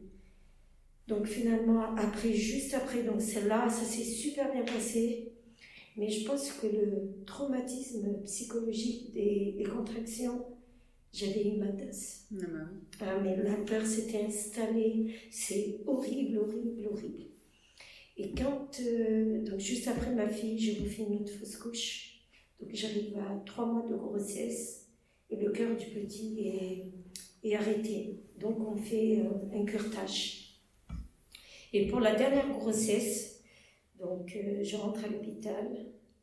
donc finalement, après, juste après, donc celle-là, ça s'est super bien passé. Mais je pense que le traumatisme psychologique des, des contractions, j'avais eu ma tasse. Non, oui. Ah, mais la peur s'était installée. C'est horrible, horrible, horrible. Et quand, euh, donc juste après ma fille, j'ai refait une autre fausse couche. Donc j'arrive à trois mois de grossesse et le cœur du petit est, est arrêté. Donc on fait euh, un curtage. Et pour la dernière grossesse, donc euh, je rentre à l'hôpital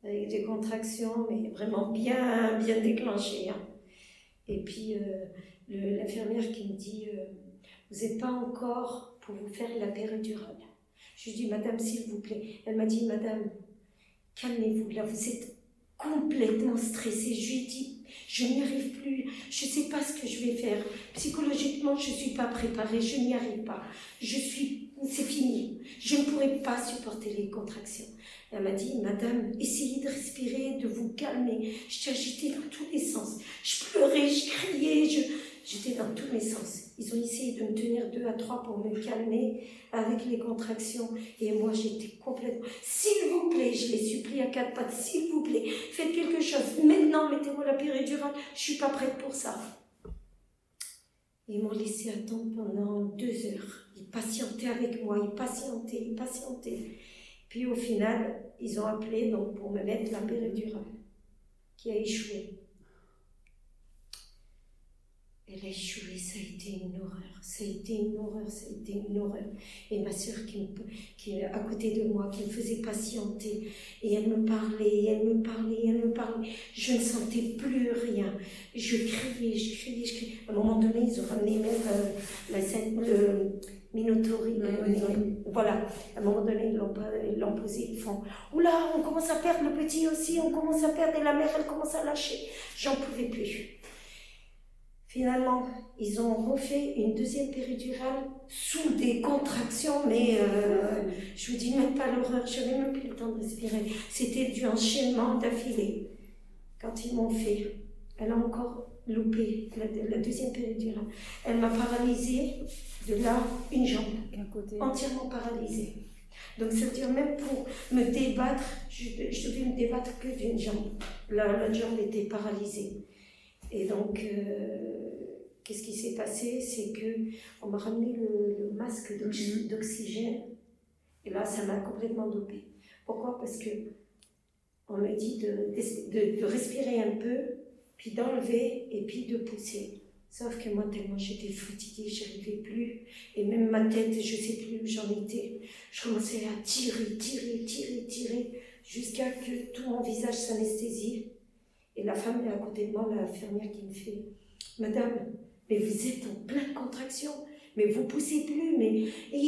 avec des contractions, mais vraiment bien, bien déclenchées. hein. Et puis euh, l'infirmière qui me dit euh, Vous n'êtes pas encore pour vous faire la péridurale. Je lui dis Madame, s'il vous plaît. Elle m'a dit Madame, calmez-vous, là vous êtes complètement stressée. Je lui ai dit Je n'y arrive plus, je ne sais pas ce que je vais faire. Psychologiquement, je ne suis pas préparée, je n'y arrive pas. Je suis. Je pas supporter les contractions. Elle m'a dit, Madame, essayez de respirer, de vous calmer. J'étais agitée dans tous les sens. Je pleurais, je criais, je... j'étais dans tous les sens. Ils ont essayé de me tenir deux à trois pour me calmer avec les contractions. Et moi, j'étais complètement... S'il vous plaît, je les supplie à quatre pattes, s'il vous plaît, faites quelque chose. Maintenant, mettez-moi la péridurale. Je suis pas prête pour ça. Ils m'ont laissé attendre pendant deux heures. Ils patientaient avec moi, ils patientaient, ils patientaient. Puis au final, ils ont appelé donc pour me mettre la péridurale, qui a échoué. Elle a échoué, ça a été une horreur, ça a été une horreur, ça a été une horreur. Et ma soeur qui, me, qui à côté de moi, qui me faisait patienter, et elle me parlait, elle me parlait, elle me parlait. Je ne sentais plus rien. Je criais, je criais, je criais. À un moment donné, ils ont ramené même euh, la scène, le Minotauri. Voilà. À un moment donné, ils l'ont pas- ils l'ont posé, ils font Oula, on commence à perdre le petit aussi, on commence à perdre, et la mère, elle commence à lâcher. J'en pouvais plus. Finalement, ils ont refait une deuxième péridurale sous des contractions, mais euh, je vous dis même pas l'horreur, je n'avais même plus le temps de respirer. C'était du enchaînement d'affilée. Quand ils m'ont fait, elle a encore loupé la, la deuxième péridurale. Elle m'a paralysée de là, une jambe côté. entièrement paralysée. Donc, ça veut dire même pour me débattre, je, je devais me débattre que d'une jambe. La- L'autre jambe était paralysée. Et donc, euh, qu'est-ce qui s'est passé? C'est que on m'a ramené le, le masque Mhm. d'oxygène. Et là, ça m'a complètement dopée. Pourquoi? Parce que on me dit de, de, de respirer un peu, puis d'enlever et puis de pousser. Sauf que moi, tellement j'étais fatiguée, j'arrivais plus. Et même ma tête, je sais plus où j'en étais. Je commençais à tirer, tirer, tirer, tirer, jusqu'à que tout mon visage s'anesthésie. Et la femme est à côté de moi, l'infirmière qui me fait Madame, mais vous êtes en pleine contraction. Mais vous poussez plus, mais et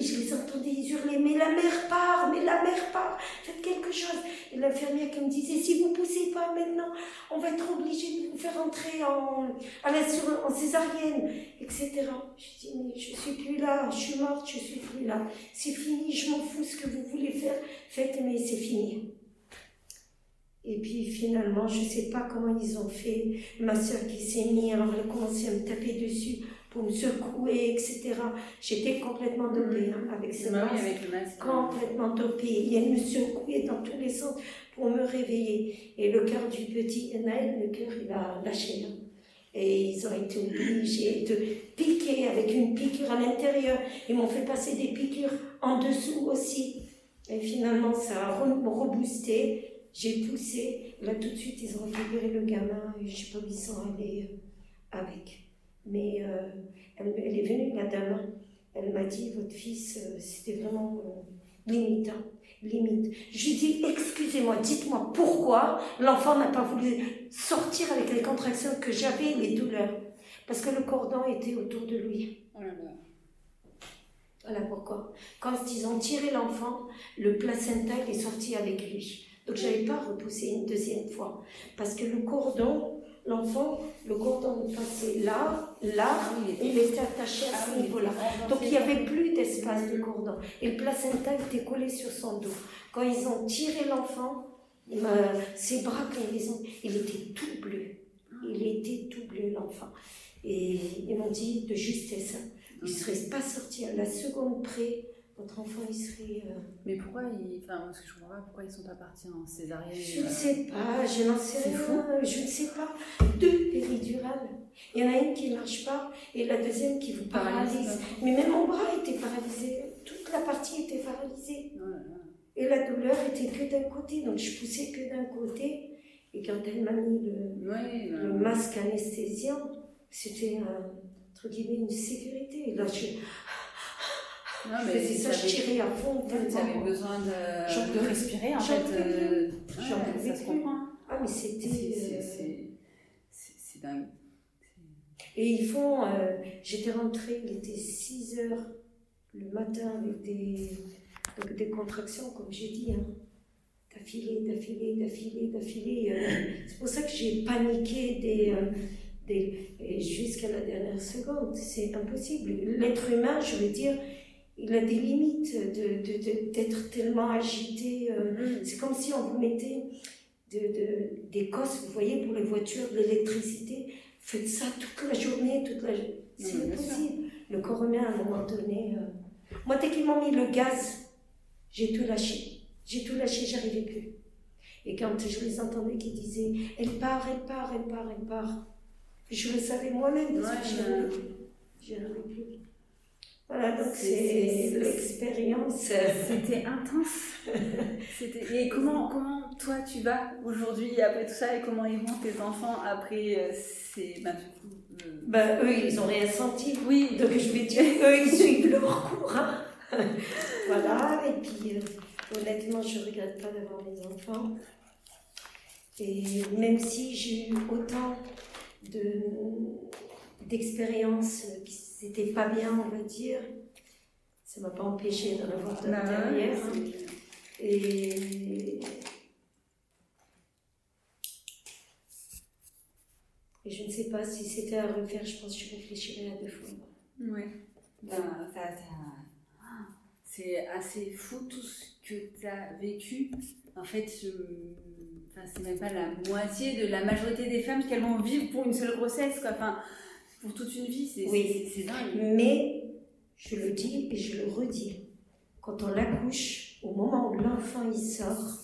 je les entendais hurler, mais la mère part, mais la mère part, faites quelque chose. Et l'infirmière qui me disait, si vous poussez pas maintenant, on va être obligé de vous faire entrer en, en césarienne, etc. Je dis, mais je suis plus là, je suis morte, je suis plus là. C'est fini, je m'en fous ce que vous voulez faire, faites, mais c'est fini. Et puis finalement, je sais pas comment ils ont fait. Ma soeur qui s'est mise, alors elle a commencé à me taper dessus pour me secouer, etc. J'étais complètement dopée hein, avec ce Bah masque. avec le masque. Complètement dopée. Et elle me secouait dans tous les sens pour me réveiller. Et le cœur du petit Naël, le cœur, il a lâché. hein. Et ils ont été obligés de piquer avec une piqûre à l'intérieur. Ils m'ont fait passer des piqûres en dessous aussi. Et finalement, ça a re- reboosté. J'ai poussé. Là, tout de suite, ils ont libéré le gamin. Et je sais pas où ils sont allés euh, avec. Mais euh, elle, elle est venue, la dame. Elle m'a dit, votre fils, euh, c'était vraiment euh, limite. hein, limite. Je lui dis, excusez-moi, dites-moi pourquoi l'enfant n'a pas voulu sortir avec les contractions que j'avais, les douleurs. Parce que le cordon était autour de lui. Oh là là. Voilà pourquoi. Quand ils ont tiré l'enfant, le placenta est sorti avec lui. Donc je n'avais pas repoussé une deuxième fois. Parce que le cordon, l'enfant, le cordon passait là, là, Ah il était attaché à Ah ce oui, niveau-là. Donc il n'y avait plus d'espace de cordon. Et le placenta était collé sur son dos. Quand ils ont tiré l'enfant, ses bras, quand ils les ont, il était tout bleu. Il était tout bleu, l'enfant. Et ils m'ont dit de justesse, hein, il ne serait pas sorti à la seconde près, votre enfant il serait... euh, Mais pourquoi ils. Enfin, parce que je comprends pas pourquoi ils sont pas partis en césarienne. Je ne euh, sais pas, je n'en sais rien, fou. je ne sais pas. Deux péridurales. Il y en a une qui ne marche pas et la deuxième qui vous Paralyse. Mais même mon bras était paralysé, toute la partie était paralysée. Là. Et la douleur était que d'un côté, donc je poussais que d'un côté. Et quand elle m'a mis le, Ouais, le masque anesthésiant, c'était entre guillemets une sécurité. Et là, je, Non, je faisais ça, je tirais à fond. Avais tellement. besoin de, de respirer en fait. euh, ouais, ça se comprend. Ah, mais c'était. C'est- euh, c'est- dingue. Et ils font. euh, J'étais rentrée, il était 6 heures le matin avec des, donc des contractions, comme j'ai dit, hein, d'affilée, d'affilée, d'affilée, d'affilée. euh, c'est pour ça que j'ai paniqué des, euh, des, jusqu'à la dernière seconde. C'est impossible. L'être humain, je veux dire, il a des limites de- de- de- d'être tellement agité. euh, c'est comme si on vous mettait de, de- des cosses, vous voyez, pour les voitures, de l'électricité. Faites ça toute la journée, toute la journée. C'est impossible. Le corps humain, à un moment donné. euh, Moi, dès qu'ils m'ont mis le gaz, j'ai tout lâché. J'ai tout lâché, j'arrivais plus. Et quand je les entendais qui disaient Elle part, elle part, elle part, elle part. Je le savais moi-même parce Ouais. J'y arrivais plus. Voilà, donc C'est- l'expérience. C'était intense. Et comment, comment toi tu vas aujourd'hui après tout ça et comment ils vont tes enfants après euh, ces. Bah, du coup, euh, Ben, eux, ils n'ont rien senti. Oui, Donc je vais dire, eux, ils suivent leur cours. hein. voilà, et puis euh, honnêtement, je ne regrette pas d'avoir mes enfants. Et même si j'ai eu autant de, d'expériences qui n'étaient pas bien, on va dire, ça ne m'a pas empêché d'en avoir d'autres bah, derrière. hein. Et... et je ne sais pas si c'était à refaire, je pense que je réfléchirais à deux fois. Ouais. Ben, t'as- t'as- ah, c'est assez fou tout ce que tu as vécu. En fait, je... enfin, c'est même pas la moitié de la majorité des femmes qu'elles vont vivre pour une seule grossesse, quoi. Enfin, pour toute une vie, c'est Oui. c'est- dingue. Mais je le dis et je le redis, quand on l'accouche, au moment où l'enfant il sort,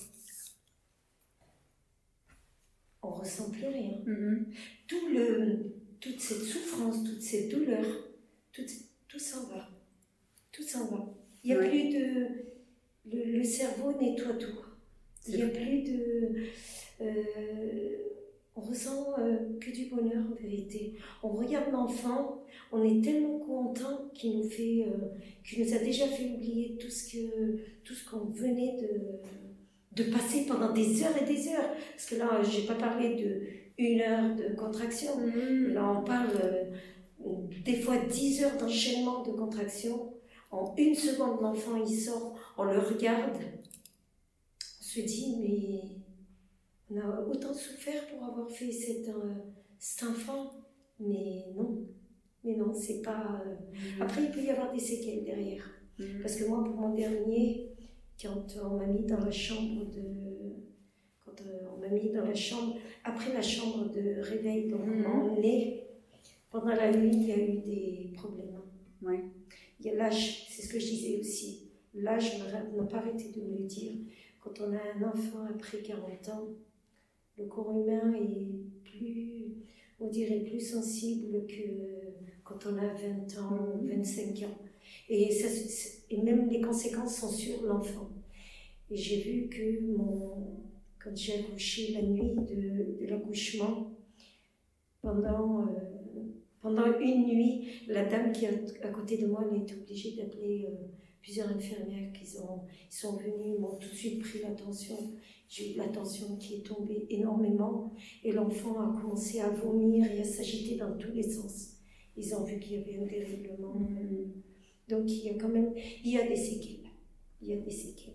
on ressent plus rien. Mhm. Tout le, toute cette souffrance, toute cette douleur, tout, tout s'en va. Tout s'en va. Il n'y a Ouais. plus de. Le, le cerveau nettoie tout. Il n'y a plus de. euh, on ressent euh, que du bonheur en vérité. On regarde l'enfant, on est tellement content qu'il nous fait, euh, qu'il nous a déjà fait oublier tout ce que, tout ce qu'on venait de, de passer pendant des heures et des heures. Parce que là, j'ai pas parlé de une heure de contraction. Mhm. Là, on parle euh, des fois 10 heures d'enchaînement de contractions. En une seconde, l'enfant il sort, on le regarde, on se dit mais on a autant souffert pour avoir fait cet, euh, cet enfant, mais non, mais non, c'est pas. euh, Mm. Après, il peut y avoir des séquelles derrière. Mhm. Parce que moi, pour mon dernier, quand on m'a mis dans la chambre de. Quand euh, on m'a mis dans la chambre, après la chambre de réveil, donc on m'a Mhm. emmené, pendant la nuit, il y a eu des problèmes. Ouais. Il y a l'âge, c'est ce que je disais aussi. L'âge n'a pas arrêté de me le dire. Quand on a un enfant après 40 ans, le corps humain est plus, on dirait, plus sensible que quand on a 20 ans ou 25 ans. Et, ça, et même les conséquences sont sur l'enfant. Et j'ai vu que mon, quand j'ai accouché la nuit de, de l'accouchement, pendant, euh, pendant une nuit, la dame qui est à côté de moi, elle a été obligée d'appeler euh, plusieurs infirmières qui sont, ils sont venues, m'ont tout de suite pris la tension. J'ai eu la tension qui est tombée énormément et l'enfant a commencé à vomir et à s'agiter dans tous les sens. Ils ont vu qu'il y avait un dérèglement. Mhm. Donc il y a quand même, il y a des séquelles. Il y a des séquelles.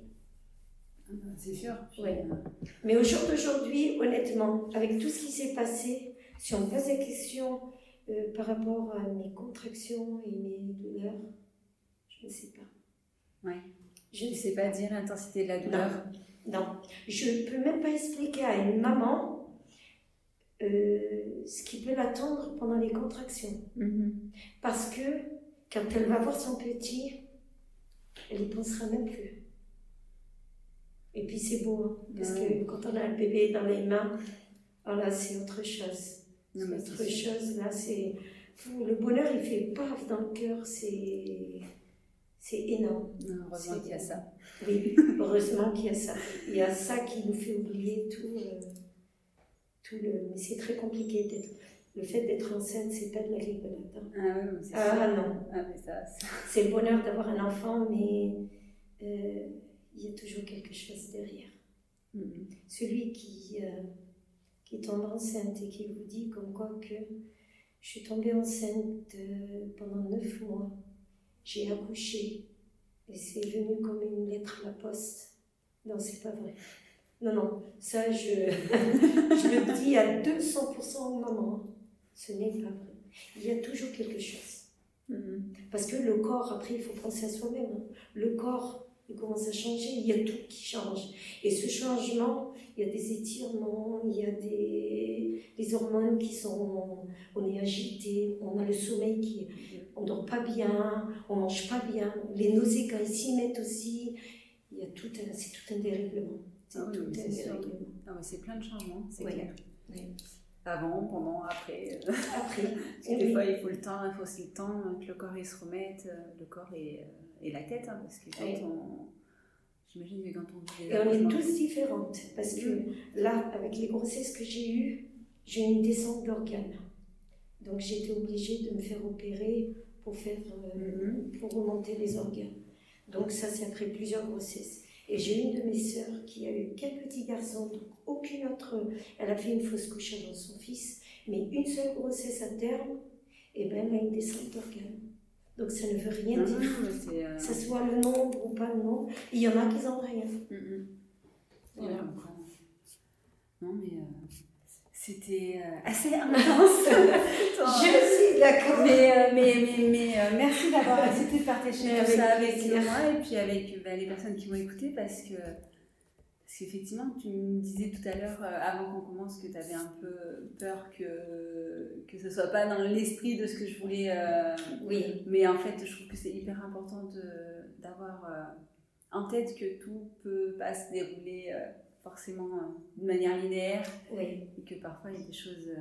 C'est sûr. Ouais. euh, Mais au jour d'aujourd'hui, honnêtement, avec tout ce qui s'est passé, si on me pose la question euh, par rapport à mes contractions et mes douleurs, je ne sais pas. Ouais. Je ne sais sais pas dire l'intensité de la douleur? Non, je ne peux même pas expliquer à une maman euh, ce qui peut l'attendre pendant les contractions. Mhm. Parce que quand elle va voir son petit, elle n'y pensera même plus. Et puis c'est beau, hein, parce que quand on a le bébé dans les mains, oh là, c'est autre chose. Non, autre chose, là, c'est... Le bonheur, il fait paf dans le cœur, c'est... C'est énorme. Heureusement qu'il y a ça. Oui, heureusement qu'il y a ça. Il y a ça qui nous fait oublier tout, euh, tout le... Mais c'est très compliqué d'être... Le fait d'être enceinte, c'est pas de la rigolade. hein. Ah oui, mais c'est Ah non, Ah, mais ça, ça- c'est le bonheur d'avoir un enfant, mais euh, il y a toujours quelque chose derrière. Mhm. Celui qui, euh, qui tombe enceinte et qui vous dit comme quoi que je suis tombée enceinte euh, pendant neuf mois, j'ai accouché et c'est venu comme une lettre à la poste. Non, c'est pas vrai. Non, non, ça je, je le dis à 200% aux mamans. Ce n'est pas vrai. Il y a toujours quelque chose. Mhm. Parce que le corps, après, il faut penser à soi-même. hein. Le corps, il commence à changer, il y a tout qui change. Et ce changement, il y a des étirements, il y a des, des hormones qui sont. On est agité, on a le sommeil qui. On dort pas bien, on mange pas bien. Les nausées, quand ils s'y mettent aussi, il y a tout un, c'est tout un dérèglement. C'est Ah oui, tout oui, un c'est dérèglement. Plein de changements, c'est clair. Oui. Avant, pendant, après. euh, Après, Parce que oui, des fois, il faut le temps, il faut aussi le temps que le corps il se remette, euh, le corps et, euh, et la tête, hein, parce que quand Oui. on. J'imagine que quand on vit des Et on est tous différentes parce que là, avec les grossesses que j'ai eues, j'ai eu une descente d'organes. Donc j'étais obligée de me faire opérer pour, faire, euh, Mhm. pour remonter les organes. Donc ça, c'est après plusieurs grossesses. Et j'ai une de mes sœurs qui a eu quatre petits garçons, donc aucune autre. Elle a fait une fausse couche avant son fils, mais une seule grossesse à terme, et ben elle a une descente d'organes. Donc ça ne veut rien Non, dire. non, mais c'est. euh, Que ce soit le nombre ou pas le nombre, il y en a qui n'ont rien. mhm. Voilà. Ouais, Non, mais euh, c'était euh, assez intense. Je suis d'accord. Mais, euh, mais, mais, mais euh, merci d'avoir accepté de partager tout avec ça avec moi et puis avec bah, les personnes qui m'ont écouté parce que parce qu'effectivement tu me disais tout à l'heure avant qu'on commence que tu avais un peu peur que que ce soit pas dans l'esprit de ce que je voulais euh, Oui, mais en fait je trouve que c'est hyper important d'avoir euh, en tête que tout peut pas se dérouler euh, forcément euh, de manière linéaire oui. et que parfois il y a des choses euh,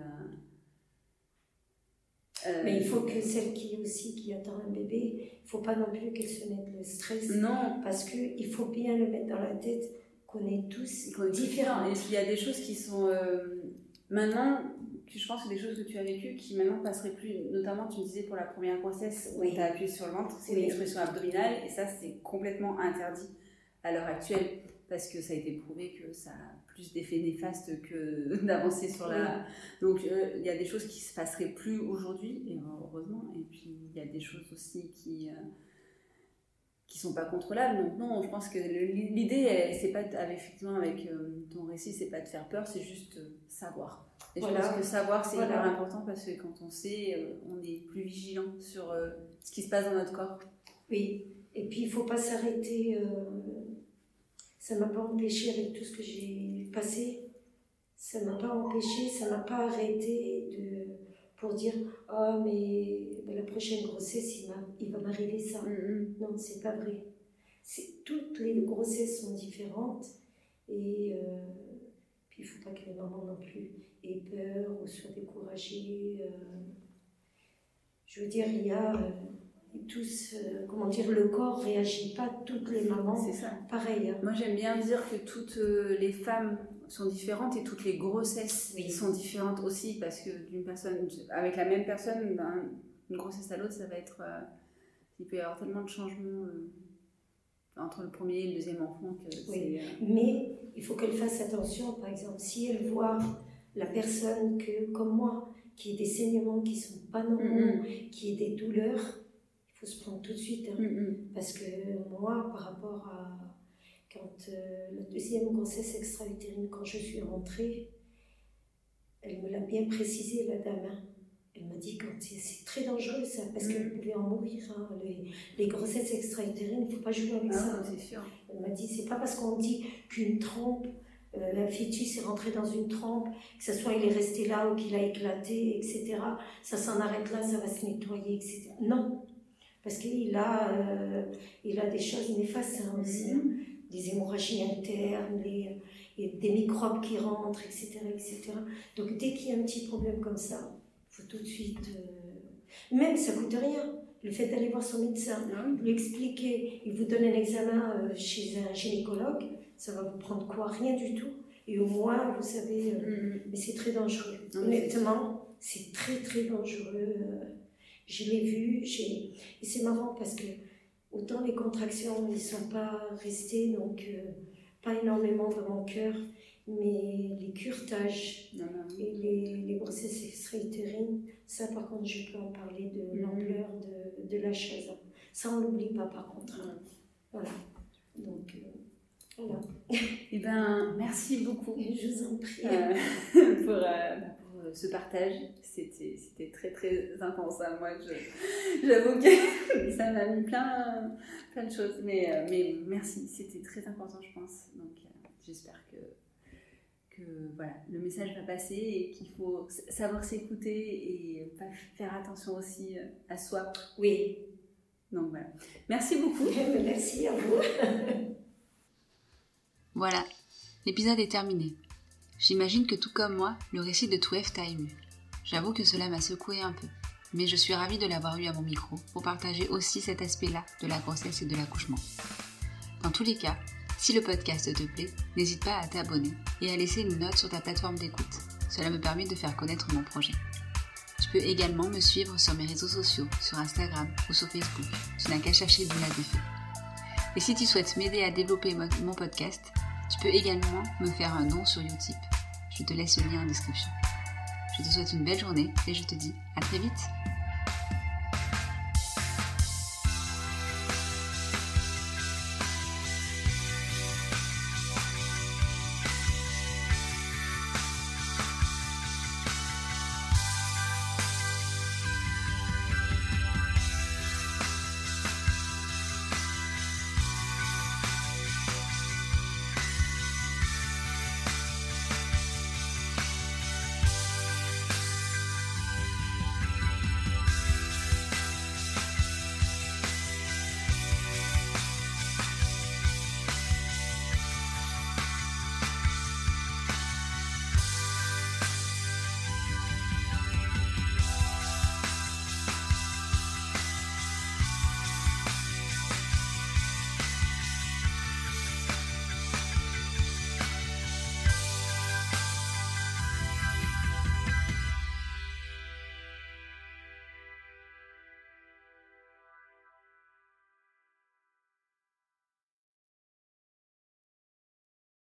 euh, Mais il faut que celle qui aussi qui attend un bébé, il faut pas non plus qu'elle se mette le stress. non Parce qu'il faut bien le mettre dans la tête qu'on est tous qu'on est différents. Et il y a des choses qui sont euh, maintenant, que je pense que des choses que tu as vécues qui maintenant passeraient plus. Notamment, tu me disais pour la première grossesse, Oui. où tu as appuyé sur le ventre, c'est Oui. une expression abdominale, et ça c'est complètement interdit à l'heure actuelle parce que ça a été prouvé que ça plus d'effets néfastes que d'avancer sur la. Donc euh, il y a des choses qui se passeraient plus aujourd'hui, et heureusement, et puis il y a des choses aussi qui. Euh, qui sont pas contrôlables. Donc non, je pense que l'idée, c'est pas effectivement avec euh, ton récit, c'est pas de faire peur, c'est juste savoir. Et je pense que savoir c'est hyper important parce que quand on sait, on est plus vigilant sur ce qui se passe dans notre corps. Oui, et puis il faut pas s'arrêter ça m'a pas empêché avec tout ce que j'ai passé, ça m'a pas empêché, ça m'a pas arrêté de, pour dire oh mais, la prochaine grossesse il, il va m'arriver ça. Non, mm, mm. Non, c'est pas vrai. Toutes les grossesses sont différentes et euh, puis il faut pas que les mamans non plus aient peur ou soient découragées. Euh. je veux dire, il y a euh, tous, euh, comment dire, le corps réagit pas toutes les mamans. C'est ça. Pareil. Hein. Moi j'aime bien dire que toutes euh, les femmes sont différentes et toutes les grossesses sont différentes aussi parce que d'une personne, avec la même personne, d'une grossesse à l'autre, ça va être, euh, il peut y avoir tellement de changements entre le premier et le deuxième enfant que oui. Mais il faut qu'elle fasse attention, par exemple, si elle voit la personne que, comme moi, qui a des saignements qui sont pas normaux, qui a des douleurs, se prendre tout de suite. Hein. Mm, mm. Parce que moi, par rapport à quand euh, la deuxième grossesse extra-utérine, quand je suis rentrée, elle me l'a bien précisé, la dame. Hein. Elle m'a dit que c'est très dangereux ça, parce qu'elle mm. pouvait en mourir. Hein. Les, grossesses extra-utérines, il ne faut pas jouer avec ah, ça. Sûr. Elle m'a dit, c'est pas parce qu'on dit qu'une trompe, euh, la fœtus est rentré dans une trompe, que ce soit il est resté là ou qu'il a éclaté, etc. Ça s'en arrête là, ça va se nettoyer, etc. Non, parce qu'il a, euh, il a des choses néfastes hein, aussi, hein. des hémorragies internes, les, des microbes qui rentrent, etc. etc. Donc dès qu'il y a un petit problème comme ça, il faut tout de suite... Euh, même ça coûte rien. Le fait d'aller voir son médecin, ah lui expliquer, il vous donne un examen euh, chez un gynécologue, ça va vous prendre quoi? Rien du tout. Et au moins, vous savez, mm-hmm. mais c'est très dangereux. Honnêtement, c'est très très dangereux. Je l'ai vu, et c'est marrant parce que autant les contractions ne sont pas restées, donc euh, pas énormément dans mon cœur, mais les curetages et les, les grossesses extra-utérines, ça par contre je peux en parler de mm-hmm. l'ampleur de, de, la chose. Ça on l'oublie pas par contre. Voilà. Donc euh, voilà. Eh ben, merci beaucoup. Je vous en prie. Euh, pour, euh, ce partage. C'était, c'était très très intense. Hein. Moi, j'avoue que ça m'a mis plein, plein de choses. Mais, euh, mais merci, c'était très important, je pense. Donc euh, j'espère que, que voilà, le message va passer et qu'il faut savoir s'écouter et faire attention aussi à soi. Oui. Donc voilà. Merci beaucoup. Merci à vous. voilà, l'épisode est terminé. J'imagine que tout comme moi, le récit de Touef t'a ému. J'avoue que cela m'a secoué un peu, mais je suis ravie de l'avoir eu à mon micro pour partager aussi cet aspect-là de la grossesse et de l'accouchement. Dans tous les cas, si le podcast te plaît, n'hésite pas à t'abonner et à laisser une note sur ta plateforme d'écoute. Cela me permet de faire connaître mon projet. Tu peux également me suivre sur mes réseaux sociaux, sur Instagram ou sur Facebook. Tu n'as qu'à chercher Dina Défait. Et si tu souhaites m'aider à développer mon podcast, tu peux également me faire un don sur Utip. Je te laisse le lien en description. Je te souhaite une belle journée et je te dis à très vite